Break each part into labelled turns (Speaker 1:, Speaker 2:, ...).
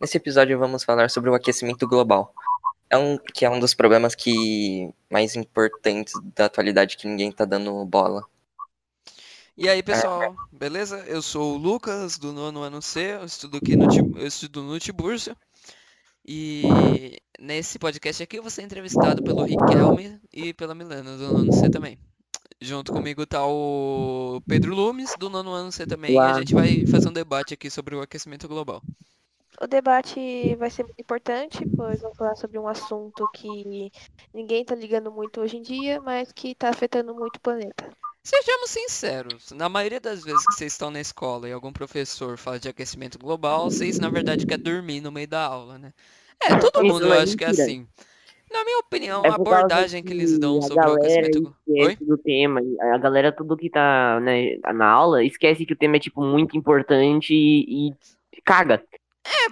Speaker 1: Nesse episódio vamos falar sobre o aquecimento global. É um, que é um dos problemas que mais importantes da atualidade que ninguém tá dando bola.
Speaker 2: E aí, pessoal, beleza? Eu sou o Lucas, do nono ano C, eu estudo aqui no, eu estudo no Tiburcio. E nesse podcast aqui eu vou ser entrevistado pelo Riquelme e pela Milena, do nono C também. Junto comigo tá o Pedro Lumes, do nono ano C também, e a
Speaker 3: Olá.
Speaker 2: gente vai fazer um debate aqui sobre o aquecimento global.
Speaker 4: O debate vai ser muito importante, pois vamos falar sobre um assunto que ninguém tá ligando muito hoje em dia, mas que tá afetando muito o planeta.
Speaker 2: Sejamos sinceros, na maioria das vezes que vocês estão na escola e algum professor fala de aquecimento global, vocês na verdade querem dormir no meio da aula, né? É, todo
Speaker 3: Isso
Speaker 2: mundo eu
Speaker 3: é
Speaker 2: acho que é assim. Na minha opinião,
Speaker 3: É
Speaker 2: a abordagem que eles dão sobre o aquecimento.
Speaker 3: Esquece do tema. A galera, tudo que tá né, na aula, esquece que o tema é, tipo, muito importante e, e caga.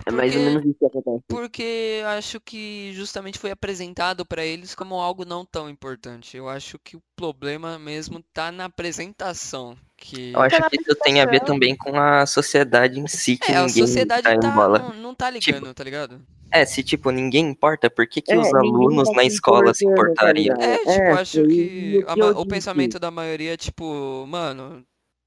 Speaker 3: É mais ou
Speaker 2: porque-
Speaker 3: menos isso que acontece.
Speaker 2: Porque acho que justamente foi apresentado para eles como algo não tão importante. Eu acho que o problema mesmo tá na apresentação. Que
Speaker 1: Eu acho
Speaker 4: na
Speaker 1: que isso tem a ver também com a sociedade em si, que
Speaker 2: é, a
Speaker 1: ninguém
Speaker 2: sociedade
Speaker 1: tá em
Speaker 2: tá,
Speaker 1: bola.
Speaker 2: não, não tá ligando, tá ligado?
Speaker 1: É, se tipo, ninguém importa, por que, que
Speaker 3: É,
Speaker 1: os alunos
Speaker 3: tá
Speaker 1: na escola se
Speaker 3: tá
Speaker 1: importariam?
Speaker 2: É, tipo,
Speaker 3: É,
Speaker 2: acho que a
Speaker 3: que eu
Speaker 2: o pensamento da maioria é tipo, mano,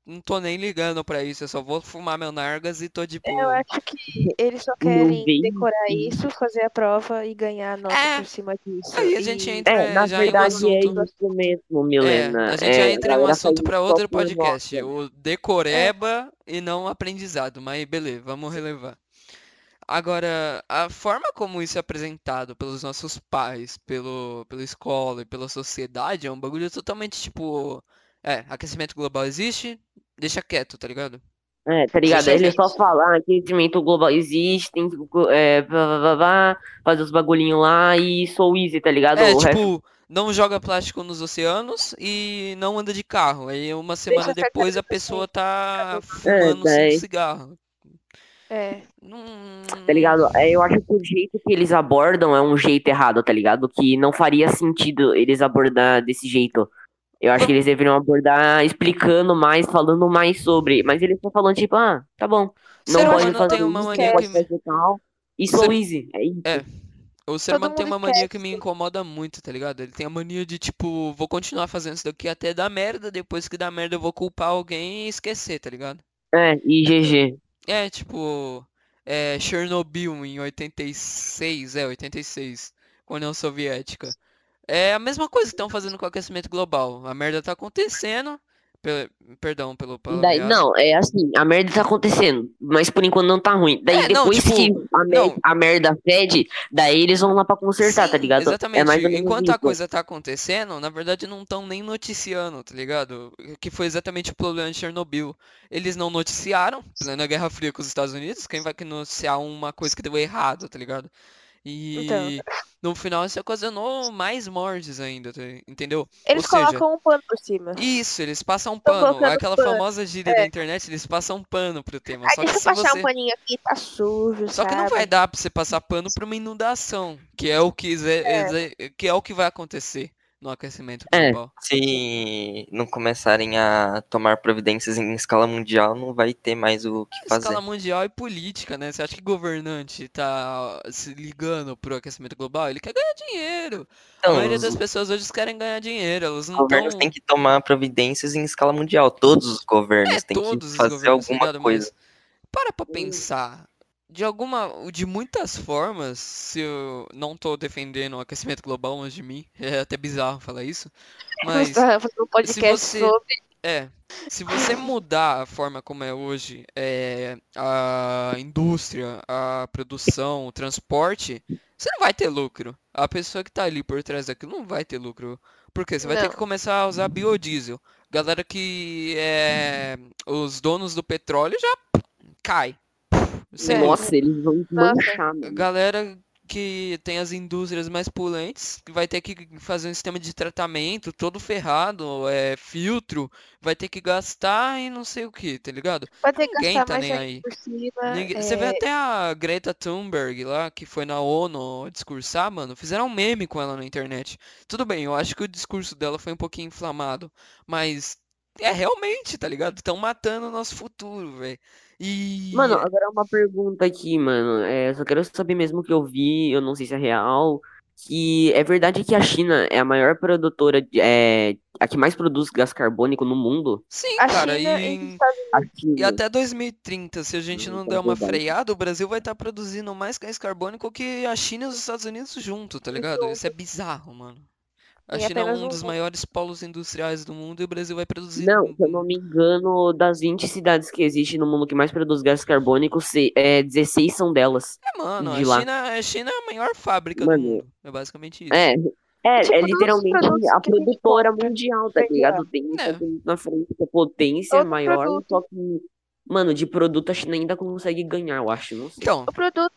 Speaker 2: não tô nem ligando pra isso, eu só vou fumar meu Nargas e tô de
Speaker 4: Eu
Speaker 2: boa.
Speaker 4: acho que eles só querem decorar isso, fazer a prova e ganhar nota
Speaker 2: É.
Speaker 4: por cima disso.
Speaker 2: Aí a gente entra
Speaker 3: É, na
Speaker 2: já em um
Speaker 3: verdade é
Speaker 2: assunto.
Speaker 3: isso mesmo,
Speaker 2: É,
Speaker 3: Milena.
Speaker 2: a gente já
Speaker 3: É,
Speaker 2: entra em um assunto
Speaker 3: só
Speaker 2: outro podcast, o decoreba e não aprendizado, mas beleza, vamos relevar. Agora, a forma como isso é apresentado pelos nossos pais, pelo, pela escola e pela sociedade é um bagulho totalmente tipo, é, aquecimento global existe, deixa quieto, tá ligado?
Speaker 3: É, tá ligado?
Speaker 2: Deixa
Speaker 3: Ele só fala ah, aquecimento global existe, tem que é, blá, blá, blá, fazer os bagulhinhos lá e sou easy, tá ligado?
Speaker 2: É,
Speaker 3: O resto
Speaker 2: tipo, não joga plástico nos oceanos e não anda de carro. Aí uma semana
Speaker 4: Deixa
Speaker 2: depois a pessoa tá
Speaker 4: É,
Speaker 2: fumando
Speaker 3: daí-
Speaker 2: cinco cigarros.
Speaker 4: É,
Speaker 2: Não...
Speaker 3: Tá ligado? É, Eu acho que o jeito que eles abordam é um jeito errado, tá ligado? Que não faria sentido eles abordar desse jeito. Eu acho que eles deveriam abordar explicando mais, falando mais sobre. Mas eles estão falando, tipo, ah, tá bom. Não
Speaker 2: Ser
Speaker 3: pode
Speaker 2: humano
Speaker 3: fazer
Speaker 2: tem uma
Speaker 3: isso,
Speaker 2: mania
Speaker 3: pode fazer tal. E
Speaker 2: Ser-
Speaker 3: sou easy. É isso.
Speaker 2: É. O ser
Speaker 4: Todo
Speaker 2: humano tem uma mania que me incomoda muito, tá ligado? Ele tem a mania de, tipo, vou continuar fazendo isso daqui até dar merda, depois que dar merda eu vou culpar alguém e esquecer, tá ligado?
Speaker 3: É, e GG.
Speaker 2: É, tipo, é, Chernobyl em 86, é, 86, com a União Soviética. É a mesma coisa que estão fazendo com o aquecimento global. A merda tá acontecendo, pe- perdão pelo
Speaker 3: Daí, não, é assim, a merda tá acontecendo, mas por enquanto não tá ruim. Daí
Speaker 2: É, não,
Speaker 3: depois
Speaker 2: tipo,
Speaker 3: que a, mer-
Speaker 2: não.
Speaker 3: a merda fede, daí eles vão lá pra consertar, tá
Speaker 2: Sim,
Speaker 3: ligado?
Speaker 2: Exatamente.
Speaker 3: É ou menos
Speaker 2: Enquanto a coisa tá acontecendo, na verdade não estão nem noticiando, tá ligado? Que foi exatamente o problema de Chernobyl. Eles não noticiaram, plena Guerra Fria com os Estados Unidos, quem vai que noticiar uma coisa que deu errado, tá ligado? E
Speaker 4: Então.
Speaker 2: no final isso ocasionou mais mortes ainda, tá- entendeu?
Speaker 4: eles
Speaker 2: Ou seja,
Speaker 4: colocam um pano por cima.
Speaker 2: Isso, eles passam um pano. Aquela
Speaker 4: pano.
Speaker 2: famosa gíria
Speaker 4: É.
Speaker 2: da internet, eles passam um pano pro tema.
Speaker 4: Aí
Speaker 2: Só que
Speaker 4: deixa eu
Speaker 2: se
Speaker 4: passar
Speaker 2: você...
Speaker 4: um paninho aqui, tá sujo,
Speaker 2: Só que não
Speaker 4: sabe?
Speaker 2: vai dar pra você passar pano pra uma inundação, que é o que, exe- que é o que vai acontecer no aquecimento
Speaker 3: É.
Speaker 2: global.
Speaker 1: Se não começarem a tomar providências em escala mundial, não vai ter mais o que fazer.
Speaker 2: Escala mundial e política, né? Você acha que governante tá se ligando pro aquecimento global? Ele quer ganhar dinheiro. A
Speaker 1: Então,
Speaker 2: maioria
Speaker 1: os
Speaker 2: das pessoas hoje querem ganhar dinheiro, elas não
Speaker 1: governos
Speaker 2: estão.
Speaker 1: têm que tomar providências em escala mundial. Todos os governos
Speaker 2: É,
Speaker 1: têm que fazer alguma coisa.
Speaker 2: Para pra pensar. De alguma, de muitas formas, se eu não tô defendendo o aquecimento global longe de mim, é até bizarro falar isso, mas
Speaker 4: fazendo um podcast
Speaker 2: você-
Speaker 4: sobre.
Speaker 2: É, se você mudar a forma como é hoje, é, a indústria, a produção, o transporte, você não vai ter lucro. A pessoa que tá ali por trás daquilo não vai ter lucro. Por quê? Você vai ter
Speaker 4: Não.
Speaker 2: que começar a usar biodiesel. Galera que é os donos do petróleo já cai. Sem
Speaker 4: É.
Speaker 3: Nossa, eles vão manchar, mano.
Speaker 2: Galera que tem as indústrias mais poluentes, que vai ter que fazer um sistema de tratamento todo ferrado, é, filtro, vai ter que gastar e não sei o que, tá ligado?
Speaker 4: Vai ter que
Speaker 2: Ninguém
Speaker 4: gastar
Speaker 2: tá
Speaker 4: mais
Speaker 2: nem aí.
Speaker 4: cima.
Speaker 2: Ninguém- Você vê
Speaker 4: é,
Speaker 2: até a Greta Thunberg lá, que foi na ONU discursar, mano, fizeram um meme com ela na internet. Tudo bem, eu acho que o discurso dela foi um pouquinho inflamado, mas É, realmente, tá ligado? Estão matando o nosso futuro, velho. E.
Speaker 3: Mano, agora uma pergunta aqui, mano. É, eu só quero saber mesmo que eu vi, eu não sei se é real, que é verdade que a China é a maior produtora, de, é, a que mais produz gás carbônico no mundo?
Speaker 2: Sim,
Speaker 4: A
Speaker 2: cara,
Speaker 4: China
Speaker 2: e,
Speaker 4: e
Speaker 3: A
Speaker 2: e até 2030, se a gente
Speaker 3: Hum,
Speaker 2: não
Speaker 3: é
Speaker 2: der uma
Speaker 3: verdade.
Speaker 2: freada, o Brasil vai estar produzindo mais gás carbônico que a China e os Estados Unidos junto, tá ligado? Isso é bizarro, mano. A China é um
Speaker 4: um
Speaker 2: dos maiores polos industriais do mundo e o Brasil vai produzir.
Speaker 3: Não, se eu não me engano, das 20 cidades que existem no mundo que mais produz gás carbônico, se- é, 16 são delas.
Speaker 2: É, mano,
Speaker 3: de
Speaker 2: a
Speaker 3: lá.
Speaker 2: China, a China é a maior fábrica do
Speaker 3: Mano,
Speaker 2: mundo. É basicamente isso.
Speaker 3: É, é,
Speaker 4: Tipo,
Speaker 3: é literalmente a produtora mundial, tá ligado? Tem
Speaker 2: É.
Speaker 3: na frente que a potência
Speaker 4: Todo
Speaker 3: maior,
Speaker 4: produto.
Speaker 3: só que, mano, de produto a China ainda consegue ganhar, eu acho, não sei.
Speaker 2: Então,
Speaker 4: O produto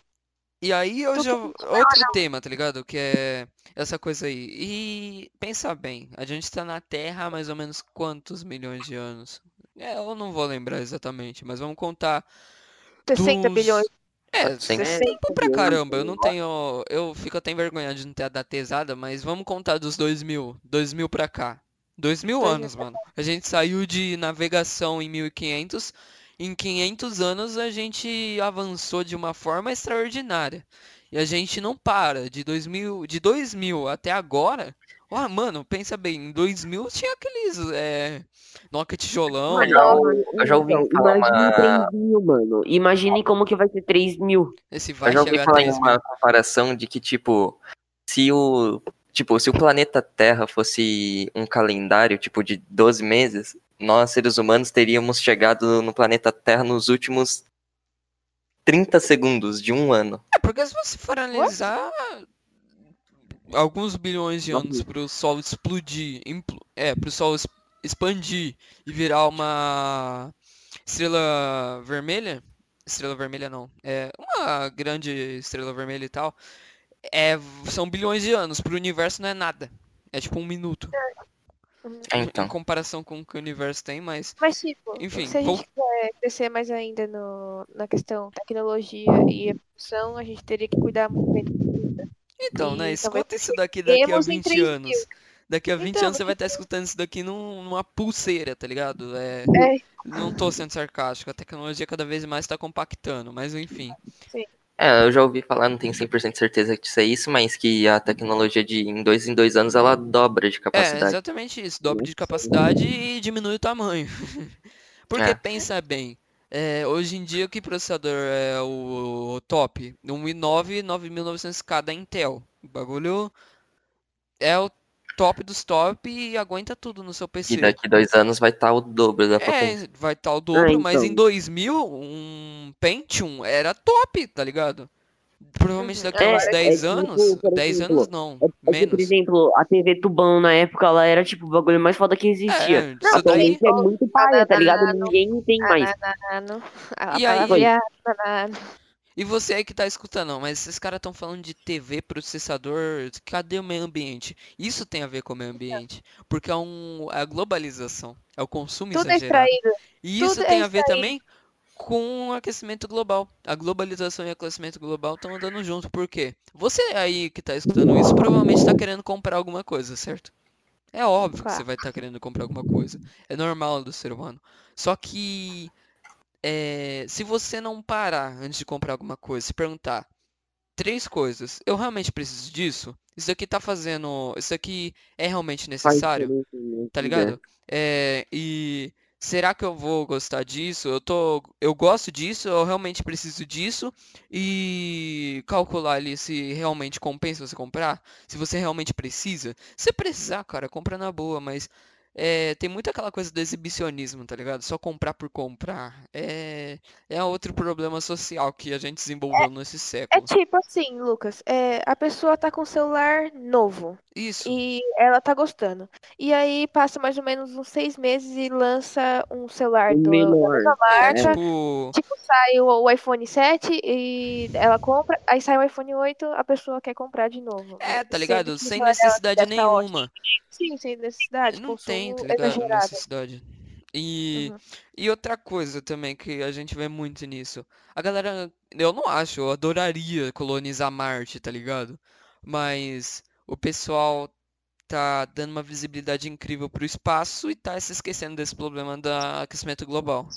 Speaker 2: E aí eu já.
Speaker 4: muito
Speaker 2: Outro tema, tá ligado? Que é essa coisa aí. E pensa bem, a gente tá na Terra há mais ou menos quantos milhões de anos? É, eu não vou lembrar exatamente, mas vamos contar
Speaker 4: 60
Speaker 2: dos.
Speaker 4: bilhões.
Speaker 2: É,
Speaker 1: Sim.
Speaker 2: é
Speaker 3: 60
Speaker 2: tempo pra caramba. Eu não tenho. Eu fico até envergonhado de não ter a data exata, mas vamos contar dos 2000. 2000 pra cá. 2000
Speaker 4: 2000
Speaker 2: anos, mano. A gente saiu de navegação em 1500. Em 500 anos a gente avançou de uma forma extraordinária. E a gente não para. De 2000, de 2000 até agora. Ó, mano, pensa bem. Em 2000 tinha aqueles. É, Nokia tijolão.
Speaker 3: Mano,
Speaker 1: já- eu já ouvi
Speaker 3: então,
Speaker 1: falar
Speaker 3: imagine
Speaker 1: uma-
Speaker 3: 3 mil, mano. Imagine como que vai ser 3 mil.
Speaker 2: Esse vai
Speaker 1: Eu já ouvi falar em
Speaker 2: 3
Speaker 1: uma comparação de que, tipo, se o. Tipo, se o planeta Terra fosse um calendário, tipo, de 12 meses, nós, seres humanos, teríamos chegado no planeta Terra nos últimos 30 segundos de um ano.
Speaker 2: É, porque se você for analisar alguns bilhões de anos para o Sol explodir, impl- é, para o Sol es- expandir e virar uma estrela vermelha, estrela vermelha não, é uma grande estrela vermelha e tal, é, são bilhões de anos, para o universo não é nada, é tipo um minuto,
Speaker 1: É,
Speaker 2: em
Speaker 1: então.
Speaker 2: comparação com o que o universo tem, mas
Speaker 4: Mas, tipo,
Speaker 2: Enfim,
Speaker 4: se a
Speaker 2: vou-
Speaker 4: gente quiser crescer mais ainda no, na questão tecnologia e evolução, a gente teria que cuidar muito bem planeta.
Speaker 2: Então, né?
Speaker 4: E
Speaker 2: Escuta
Speaker 4: talvez
Speaker 2: isso daqui daqui a
Speaker 4: cheguemos em
Speaker 2: 20
Speaker 4: 3
Speaker 2: anos.
Speaker 4: mil.
Speaker 2: Daqui a 20
Speaker 4: Então,
Speaker 2: anos você vai estar escutando isso daqui num- numa pulseira, tá ligado? É,
Speaker 4: É,
Speaker 2: não tô sendo sarcástico, a tecnologia cada vez mais tá compactando, mas enfim.
Speaker 1: É, eu já ouvi falar, não tenho 100% certeza que isso é isso, mas que a tecnologia de em dois em dois anos ela dobra de
Speaker 2: É,
Speaker 1: capacidade.
Speaker 2: exatamente isso. Dobra de capacidade e diminui o tamanho. Porque
Speaker 1: É.
Speaker 2: pensa bem, é, hoje em dia que processador é o, o top? Um i9 9900K da Intel. O bagulho é o top dos top e aguenta tudo no seu PC.
Speaker 1: E daqui dois anos vai estar o dobro da potência.
Speaker 2: É, vai estar o dobro, mas em
Speaker 3: então.
Speaker 2: 2000, um Pentium era top, tá ligado? Provavelmente daqui a
Speaker 3: É,
Speaker 2: uns
Speaker 3: é
Speaker 2: 10
Speaker 3: tipo,
Speaker 2: anos,
Speaker 3: por
Speaker 2: 10
Speaker 3: exemplo,
Speaker 2: anos não,
Speaker 3: É, é que, por
Speaker 2: menos.
Speaker 3: exemplo, a TV Tubão na época, ela era tipo o bagulho mais foda que existia.
Speaker 2: É, isso daí,
Speaker 3: é muito paia, tá ligado? Ninguém tem mais.
Speaker 4: banano. A
Speaker 2: E aí? E você aí que tá escutando, mas esses caras estão falando de TV, processador, cadê o meio ambiente? Isso tem a ver com o meio ambiente, porque é, um, é a globalização, é o consumo
Speaker 4: Tudo é
Speaker 2: exagerado. E isso
Speaker 4: Tudo
Speaker 2: tem
Speaker 4: é
Speaker 2: a ver também com o aquecimento global. A globalização e o aquecimento global estão andando junto. Por quê? Você aí que está escutando isso provavelmente está querendo comprar alguma coisa, certo? É óbvio que
Speaker 4: Claro.
Speaker 2: você vai estar querendo comprar alguma coisa. É normal do ser humano. Só que é, se você não parar antes de comprar alguma coisa, se perguntar três coisas, eu realmente preciso disso? Isso aqui tá fazendo. Isso aqui é realmente necessário? Tá
Speaker 3: vida.
Speaker 2: ligado? É, e será que eu vou gostar disso? Eu tô, eu gosto disso, eu realmente preciso disso e calcular ali se realmente compensa você comprar, se você realmente precisa. Se precisar, cara, compra na boa, mas é, tem muito aquela coisa do exibicionismo, tá ligado? Só comprar por comprar. É, é outro problema social que a gente desenvolveu nesse
Speaker 4: É
Speaker 2: século.
Speaker 4: tipo assim, Lucas, é, a pessoa tá com um celular novo
Speaker 2: Isso.
Speaker 4: e ela tá gostando. E aí passa mais ou menos uns seis meses e lança um celular do, da
Speaker 3: Menor.
Speaker 4: mesma
Speaker 2: É,
Speaker 4: marca.
Speaker 2: tipo,
Speaker 4: Tipo, sai o, o iPhone 7 e ela compra, aí sai o iPhone 8, a pessoa quer comprar de novo.
Speaker 2: é, tá ligado? Sem necessidade
Speaker 4: tá
Speaker 2: nenhuma.
Speaker 4: Sim, sem necessidade.
Speaker 2: Não tem, tá ligado?
Speaker 4: exagerado.
Speaker 2: Necessidade. E,
Speaker 4: Uhum.
Speaker 2: e outra coisa também que a gente vê muito nisso. A galera, eu não acho, eu adoraria colonizar Marte, tá ligado? Mas o pessoal tá dando uma visibilidade incrível pro espaço e tá se esquecendo desse problema do aquecimento global.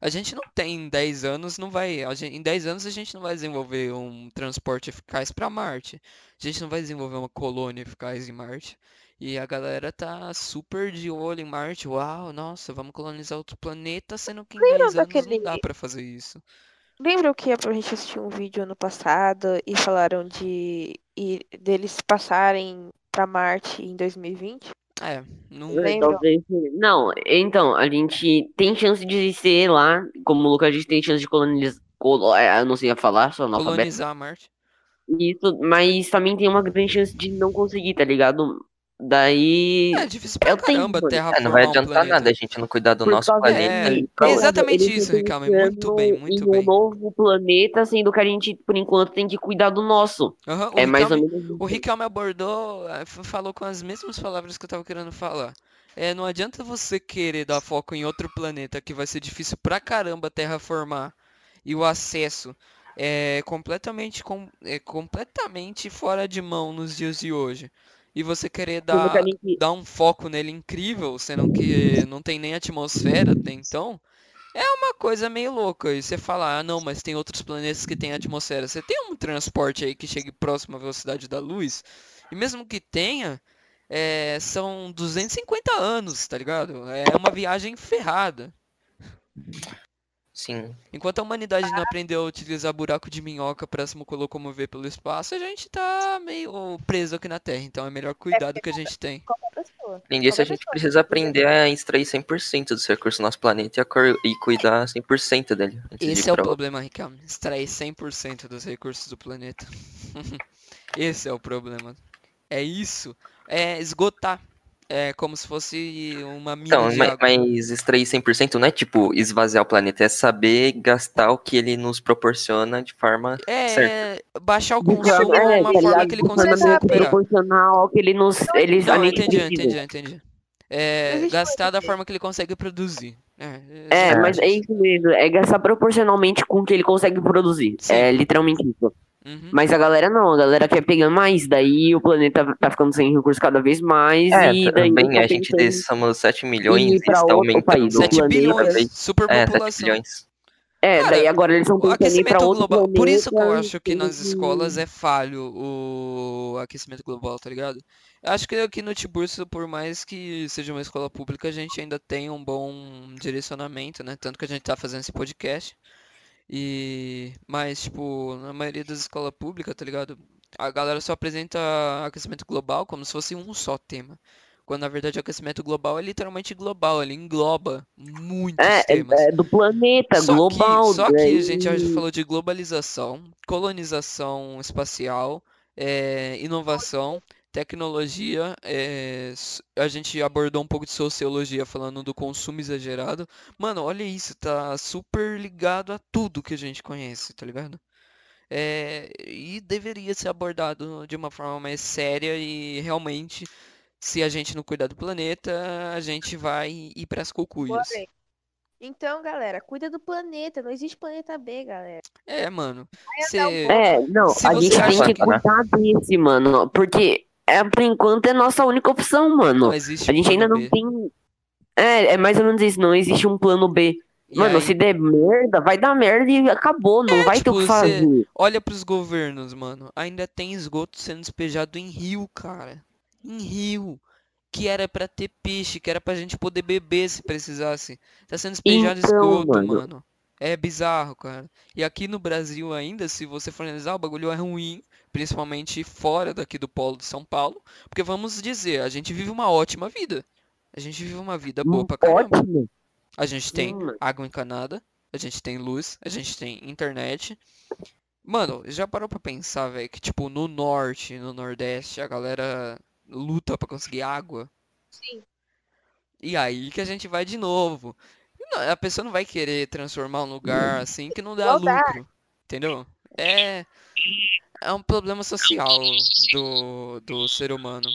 Speaker 2: A gente não tem em 10 anos, não vai. a gen- em 10 anos a gente não vai desenvolver um transporte eficaz para Marte. A gente não vai desenvolver uma colônia eficaz em Marte. E a galera tá super de olho em Marte. Uau, nossa, vamos colonizar outro planeta, sendo que em
Speaker 4: Lembra
Speaker 2: 10 anos
Speaker 4: daquele-
Speaker 2: não dá pra fazer isso.
Speaker 4: Lembra que a gente assistiu um vídeo ano passado e falaram de e deles passarem pra Marte em 2020?
Speaker 2: É, não.
Speaker 4: Eu- Lembram?
Speaker 3: Talvez- Não, então, a gente tem chance de ser lá, como o Lucas disse, tem chance de colonizar. Colo... é, Eu não sei falar, sou analfabeto.
Speaker 2: Colonizar Marte.
Speaker 3: Isso, mas também tem uma grande chance de não conseguir, tá ligado? Daí.
Speaker 2: É difícil pra
Speaker 3: Eu tenho,
Speaker 2: caramba terraformar
Speaker 1: É, não vai
Speaker 2: um
Speaker 1: adiantar
Speaker 2: planeta.
Speaker 1: nada a gente não cuidar do
Speaker 3: Por
Speaker 1: nosso planeta.
Speaker 2: É,
Speaker 1: pronto.
Speaker 2: exatamente
Speaker 3: Eles
Speaker 2: isso, Ricardo, muito bem, muito
Speaker 3: em
Speaker 2: bem.
Speaker 3: um novo planeta, sendo que a gente, por enquanto, tem que cuidar do nosso.
Speaker 2: O
Speaker 3: É mais ou menos.
Speaker 2: O Riquelme abordou, eh, falou com as mesmas palavras que eu tava querendo falar. É, não adianta você querer dar foco em outro planeta que vai ser difícil pra caramba terraformar e o acesso é completamente, com, é completamente fora de mão nos dias de hoje. E você querer dar, dar um foco nele incrível, sendo que não tem nem atmosfera até então, é uma coisa meio louca. E você fala, ah não, mas tem outros planetas que têm atmosfera. Você tem um transporte aí que chegue próximo à velocidade da luz, e mesmo que tenha, é, são 250 anos, tá ligado? É uma viagem ferrada.
Speaker 1: Sim.
Speaker 2: Enquanto a humanidade não aprendeu a utilizar buraco de minhoca para se locomover pelo espaço, a gente tá meio preso aqui na Terra. Então é melhor cuidar do que a gente tem.
Speaker 1: Além disso, a gente precisa aprender a extrair 100% dos recursos do nosso planeta e, e cuidar 100% dele.
Speaker 2: Esse é o problema, Ricardo. Extrair 100% dos recursos do planeta. Esse é o problema. É isso. É esgotar. É como se fosse uma mina
Speaker 1: Então,
Speaker 2: de
Speaker 1: ma-
Speaker 2: água.
Speaker 1: mas extrair 100% não é tipo esvaziar o planeta, é saber gastar o que ele nos proporciona de forma
Speaker 2: É,
Speaker 1: certa.
Speaker 2: é, baixar o consumo
Speaker 3: forma-
Speaker 2: de
Speaker 3: é,
Speaker 2: uma
Speaker 3: tá
Speaker 2: forma que ele consegue recuperar.
Speaker 3: proporcional ao que ele nos. Eles, a
Speaker 2: Não, entendi, entendi, entendi. É,
Speaker 4: Existe
Speaker 2: gastar da forma que ele consegue produzir. É,
Speaker 3: É,
Speaker 1: É.
Speaker 3: mas é isso mesmo. É gastar proporcionalmente com o que ele consegue produzir.
Speaker 2: Sim.
Speaker 3: É literalmente isso.
Speaker 2: Uhum.
Speaker 3: Mas a galera não, a galera quer pegar mais. Daí o planeta tá ficando sem recursos cada vez mais.
Speaker 1: É,
Speaker 3: e daí
Speaker 1: também
Speaker 3: tá
Speaker 1: a gente somos 7 milhões e está aumentando.
Speaker 3: país, o
Speaker 2: 7
Speaker 3: planeta,
Speaker 2: bilhões.
Speaker 1: É, 7
Speaker 2: superpopulação.
Speaker 1: bilhões.
Speaker 3: É,
Speaker 2: Cara,
Speaker 3: daí agora eles estão
Speaker 2: O
Speaker 3: pensando em ir pra
Speaker 2: aquecimento
Speaker 3: outro
Speaker 2: global. Por isso que eu
Speaker 3: planeta,
Speaker 2: acho que nas escolas é falho o aquecimento global, tá ligado? Eu acho que aqui no Tiburcio, por mais que seja uma escola pública, a gente ainda tem um bom direcionamento, né? Tanto que a gente tá fazendo esse podcast. E mas tipo, na maioria das escolas públicas, tá ligado? A galera só apresenta aquecimento global como se fosse um só tema. Quando na verdade o aquecimento global é literalmente global, ele engloba muitos
Speaker 3: É,
Speaker 2: temas.
Speaker 3: é, é do planeta,
Speaker 2: Só
Speaker 3: global.
Speaker 2: que, só que
Speaker 3: daí-
Speaker 2: a gente já falou de globalização, colonização espacial, é, inovação, tecnologia, é, a gente abordou um pouco de sociologia falando do consumo exagerado. Mano, olha isso, tá super ligado a tudo que a gente conhece, tá ligado? É, e deveria ser abordado de uma forma mais séria e realmente, se a gente não cuidar do planeta, a gente vai ir pras cucuias.
Speaker 4: Porém. Então, galera, cuida do planeta. Não existe planeta B, galera.
Speaker 2: É, mano. Cê...
Speaker 3: É, não,
Speaker 2: Se
Speaker 3: a gente tem que
Speaker 1: né?
Speaker 3: cuidar desse, mano. Porque, é, por enquanto, é nossa única opção, mano.
Speaker 2: Não existe
Speaker 3: A gente ainda
Speaker 2: plano
Speaker 3: não
Speaker 2: B.
Speaker 3: tem. É, é mais ou menos isso, não existe um plano B.
Speaker 2: E
Speaker 3: Mano,
Speaker 2: aí,
Speaker 3: se der merda, vai dar merda e acabou, não
Speaker 2: É,
Speaker 3: vai ter o
Speaker 2: tipo,
Speaker 3: que fazer.
Speaker 2: olha pros governos, mano. Ainda tem esgoto sendo despejado em rio, cara. Em rio. Que era pra ter peixe, que era pra gente poder beber se precisasse. Tá sendo despejado
Speaker 3: Então,
Speaker 2: esgoto,
Speaker 3: mano.
Speaker 2: mano. É bizarro, cara. E aqui no Brasil ainda, se você for analisar, o bagulho é ruim, principalmente fora daqui do polo de São Paulo, porque vamos dizer, a gente vive uma ótima vida. A gente vive uma vida boa pra caramba.
Speaker 3: Ótimo.
Speaker 2: A gente tem
Speaker 3: mano.
Speaker 2: água encanada, a gente tem luz, a gente tem internet. Mano, já parou pra pensar, velho, que tipo no norte, no nordeste, a galera luta pra conseguir água?
Speaker 4: Sim.
Speaker 2: E aí que a gente vai de novo. Não, A pessoa não vai querer transformar um lugar assim que não dá
Speaker 4: Não dá.
Speaker 2: lucro, entendeu? É é um problema social do, do ser humano.